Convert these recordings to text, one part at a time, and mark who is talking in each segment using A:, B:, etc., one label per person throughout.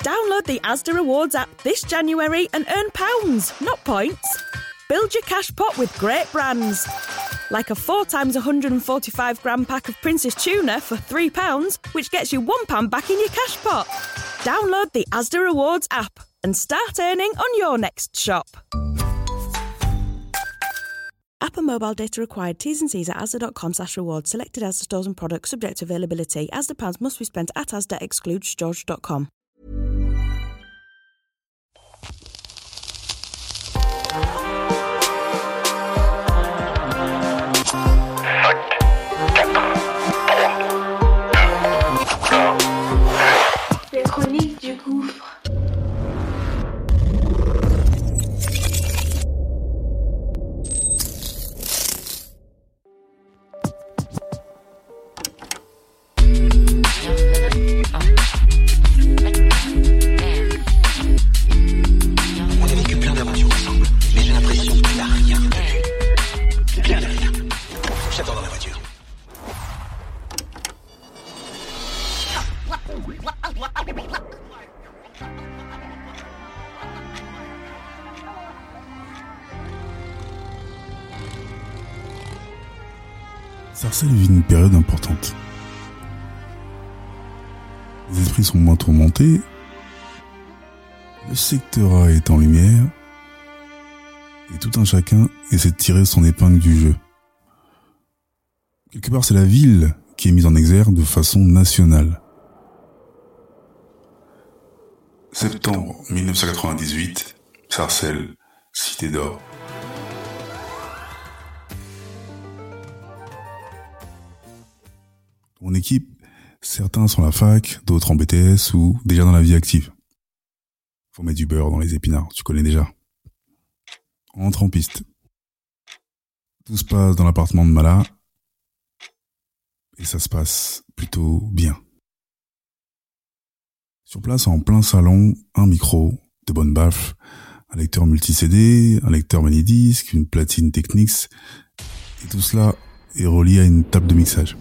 A: Download the Asda Rewards app this January and earn pounds, not points. Build your cash pot with great brands. Like a 4 times 145 gram pack of Prince's tuna for £3, which gets you £1 back in your cash pot. Download the Asda Rewards app and start earning on your next shop. App and mobile data required. T's and C's at asda.com slash rewards. Selected Asda stores and products subject to availability. Asda pounds must be spent at Asda excludes george.com.
B: Sarcelles vit une période importante. Les esprits sont moins tourmentés, le secteur A est en lumière, et tout un chacun essaie de tirer son épingle du jeu. Quelque part, c'est la ville qui est mise en exergue de façon nationale. Septembre 1998, Sarcelles, Cité d'Or. Équipe, certains sont à la fac, d'autres en BTS ou déjà dans la vie active. Faut mettre du beurre dans les épinards, tu connais déjà. On entre en piste. Tout se passe dans l'appartement de Mala. Et ça se passe plutôt bien. Sur place, en plein salon, un micro, de bonnes baffes, un lecteur multi-CD, un lecteur mini-disque, une platine Technics, et tout cela est relié à une table de mixage.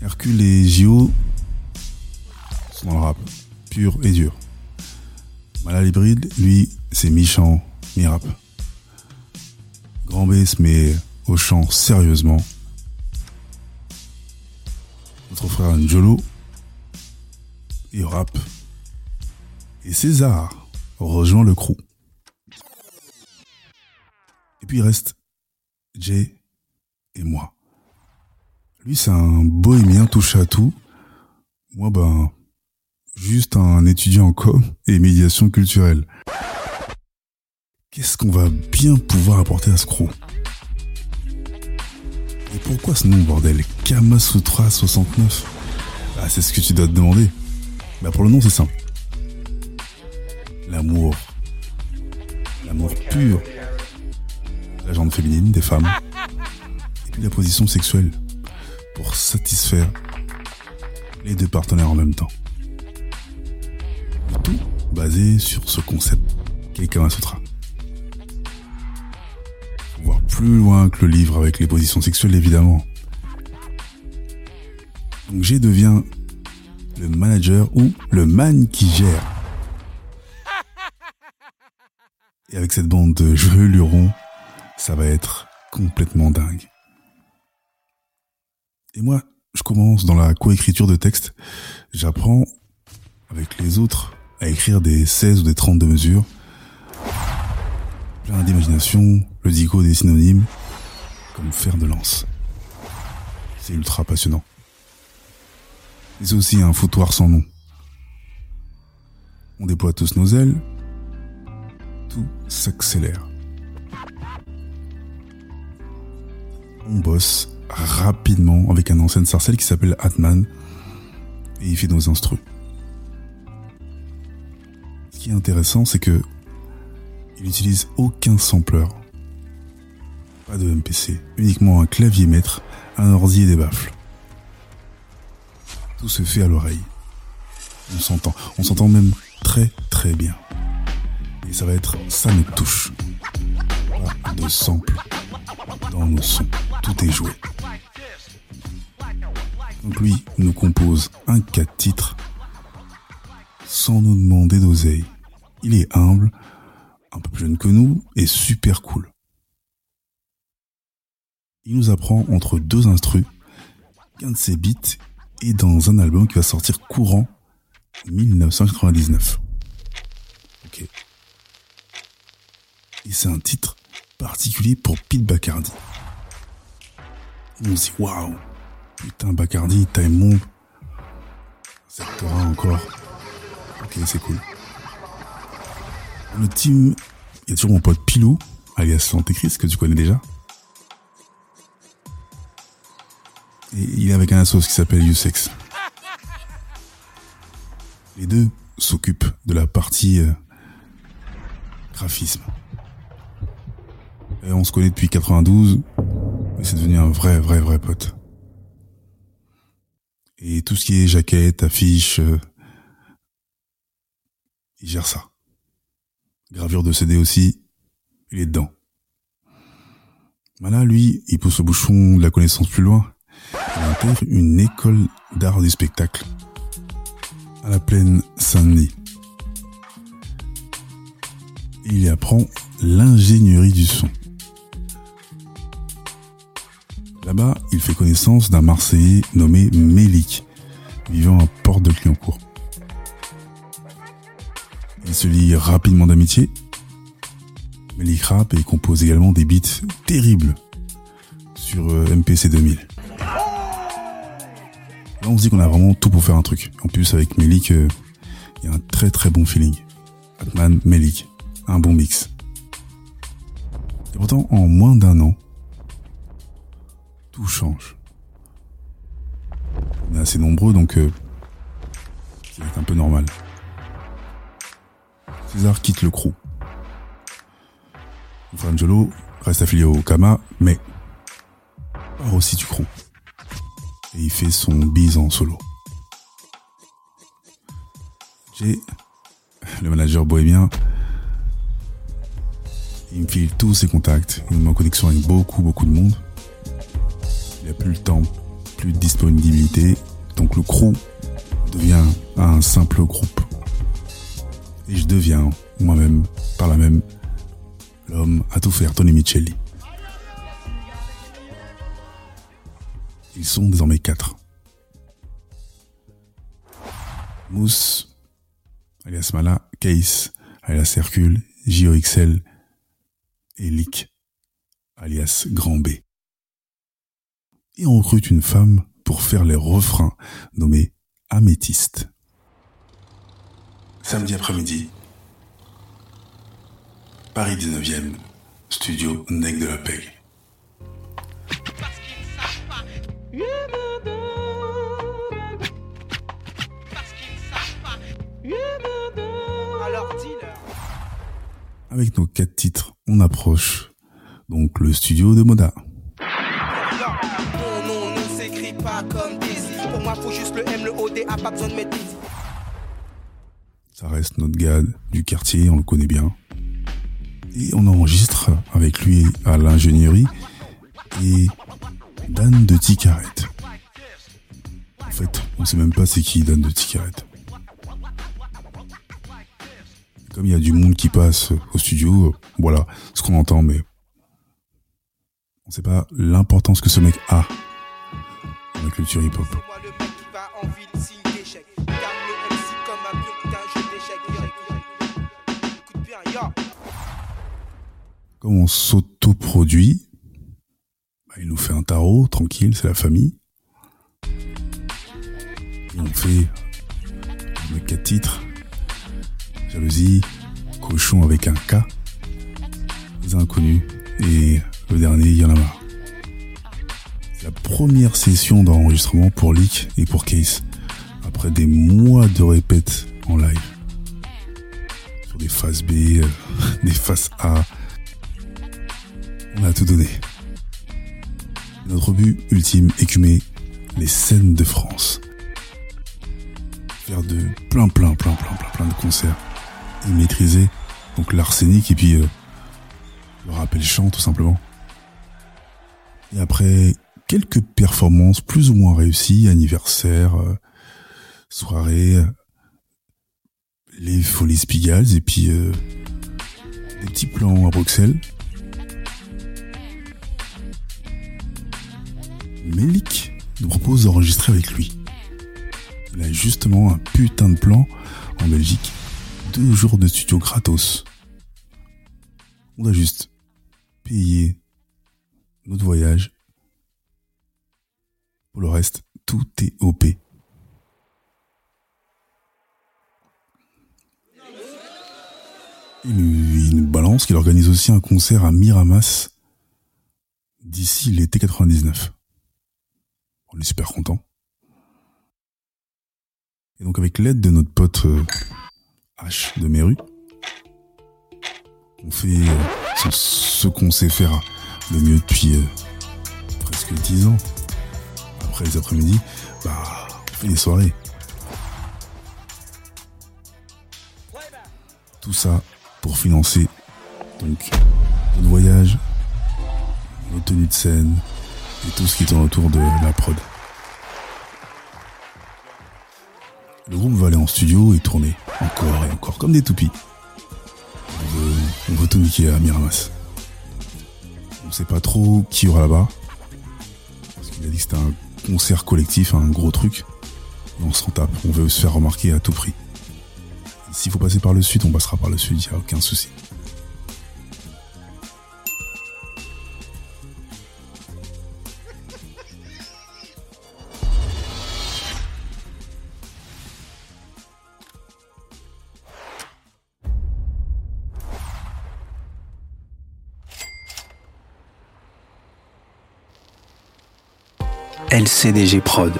B: Hercule et Gio sont dans le rap, pur et dur. Malal Hybride, lui, c'est mi-chant, mi-rap. Grand B se met au chant sérieusement. Notre frère Njolo, il rap. Et César rejoint le crew. Et puis il reste Jay et moi. Lui, c'est un bohémien touche à tout. Moi, ben, juste un étudiant en com et médiation culturelle. Qu'est-ce qu'on va bien pouvoir apporter à ce crew? Et pourquoi ce nom, bordel? Kamasutra 69 Ah, c'est ce que tu dois te demander. Bah, pour le nom, c'est simple. L'amour. L'amour pur. La jante féminine des femmes. Et puis la position sexuelle pour satisfaire les deux partenaires en même temps. Le tout basé sur ce concept qu'est Kama Sutra. Voir plus loin que le livre avec les positions sexuelles évidemment. Donc G devient le manager ou le man qui gère. Et avec cette bande de jeux lurons, ça va être complètement dingue. Et moi, je commence dans la coécriture de texte. J'apprends avec les autres à écrire des 16 ou des 32 mesures. Plein d'imagination, le dico des synonymes, comme fer de lance. C'est ultra passionnant. C'est aussi un foutoir sans nom. On déploie tous nos ailes. Tout s'accélère. On bosse rapidement avec un ancien sarcelle qui s'appelle Atman et il fait nos instrus. Ce qui est intéressant, c'est que il n'utilise aucun sampler. Pas de MPC, uniquement un clavier maître, un ordi et des baffles. Tout se fait à l'oreille. On s'entend, on s'entend même très très bien. Et ça va être ça notre touche. Pas de sample dans nos sons. Tout est joué. Donc lui nous compose un 4 titres sans nous demander d'oseille. Il est humble, un peu plus jeune que nous et super cool. Il nous apprend entre deux instrus qu'un de ses beats est dans un album qui va sortir courant 1999. Ok. Et c'est un titre particulier pour Pete Bacardi. On se dit waouh, putain Bacardi, Time Bomb, Sectora encore. Ok, c'est cool. Le team, il y a toujours mon pote Pilou, alias L'Antéchrist, que tu connais déjà. Et il est avec un assos qui s'appelle Usex. Les deux s'occupent de la partie euh, graphisme. Et on se connaît depuis 92, c'est devenu un vrai, vrai, vrai pote. Et tout ce qui est jaquette, affiche, euh, il gère ça. Gravure de CD aussi, il est dedans. Là, lui, il pousse le bouchon de la connaissance plus loin. Il intègre une école d'art du spectacle à la plaine Saint-Denis. Il y apprend l'ingénierie du son. Là-bas, il fait connaissance d'un Marseillais nommé Mélik, vivant à Porte de Clignancourt. Il se lie rapidement d'amitié. Mélik rappe et compose également des beats terribles sur euh, MPC 2000. Là, on se dit qu'on a vraiment tout pour faire un truc. En plus, avec Melik, euh, il y a un très très bon feeling. Batman, Melik, un bon mix. Et pourtant, en moins d'un an, tout change. On est assez nombreux, donc euh, c'est un peu normal. César quitte le crew. Frangelo reste affilié au Kama, mais part aussi du crew. Et il fait son bise en solo. J'ai le manager bohémien. Il me file tous ses contacts. Il me met en connexion avec beaucoup, beaucoup de monde. Il a plus le temps, plus de disponibilité. Donc le crew devient un simple groupe. Et je deviens moi-même, par la même, l'homme à tout faire, Tony Micheli. Ils sont désormais quatre. Mousse, alias Mala, Case, alias Hercule, JOXL et Lick, alias Grand B. Et on recrute une femme pour faire les refrains nommée Améthyste. Samedi après-midi, Paris 19e, studio Nec de la Peg. Avec nos quatre titres, on approche donc le studio de Moda.
C: Le M, le A, pas besoin de.
B: Ça reste notre gars du quartier, on le connaît bien. Et on enregistre avec lui à l'ingénierie et Dan de Ticaret. En fait, on sait même pas c'est qui Dan de Ticaret. Comme il y a du monde qui passe au studio, voilà ce qu'on entend, mais on sait pas l'importance que ce mec a dans la culture hip-hop. On s'autoproduit, bah, il nous fait un tarot, tranquille, c'est la famille. On fait les quatre titres. Jalousie, cochon avec un K, les inconnus, et le dernier, il y en a marre. C'est la première session d'enregistrement pour Leak et pour Case, après des mois de répètes en live. Sur des phases B, euh, des phases A, on a tout donné. Notre but ultime, écumer les scènes de France. Faire de plein, plein, plein, plein, plein, plein de concerts. Et maîtriser donc l'arsenic et puis euh, le rappel chant tout simplement. Et après quelques performances plus ou moins réussies, anniversaire, euh, soirée, les Folies Spigals et puis euh, des petits plans à Bruxelles. Melik nous propose d'enregistrer avec lui. Il a justement un putain de plan en Belgique. Deux jours de studio gratos. On a juste payé notre voyage. Pour le reste, tout est OP. Il nous, balance qu'il organise aussi un concert à Miramas d'ici l'été 99. On est super content. Et donc avec l'aide de notre pote euh, H de Meru, on fait euh, ce, qu'on sait faire le mieux depuis euh, presque 10 ans. Après les après-midi, bah, on fait des soirées. Tout ça pour financer donc notre voyage, nos tenues de scène et tout ce qui tourne autour de la prod. Le groupe va aller en studio et tourner encore et encore comme des toupies. On veut, tout niquer à Miramas. On sait pas trop qui aura là-bas. Parce qu'il a dit que c'était un concert collectif, un gros truc. On s'en tape. On veut se faire remarquer à tout prix. S'il faut passer par le sud, on passera par le sud, il n'y a aucun souci.
D: LCDG Prod.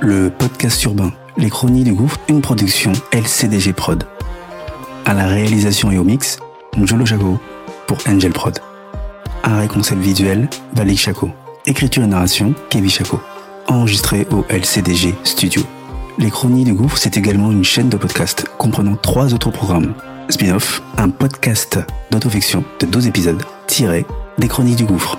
D: Le podcast urbain, les chroniques du gouffre, une production LCDG Prod. À la réalisation et au mix, Njolo Chaco pour Angel Prod. Arrêt concept visuel, Valik Chaco. Écriture et narration, Kevin Chaco. Enregistré au LCDG Studio. Les Chroniques du Gouffre, c'est également une chaîne de podcast comprenant trois autres programmes. Spin-off, un podcast d'autofiction de 12 épisodes, tiré des Chroniques du Gouffre.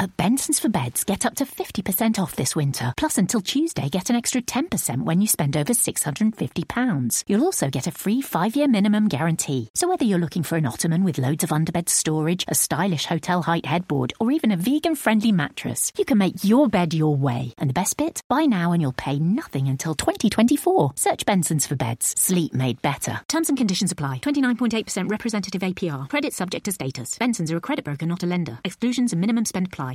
E: At Benson's for Beds, get up to 50% off this winter. Plus, until Tuesday, get an extra 10% when you spend over £650. You'll also get a free five year minimum guarantee. So, whether you're looking for an ottoman with loads of underbed storage, a stylish hotel height headboard, or even a vegan friendly mattress, you can make your bed your way. And the best bit? Buy now and you'll pay nothing until 2024. Search Benson's for Beds. Sleep made better. Terms and conditions apply. 29.8% representative APR. Credit subject to status. Benson's are a credit broker, not a lender. Exclusions and minimum spend apply.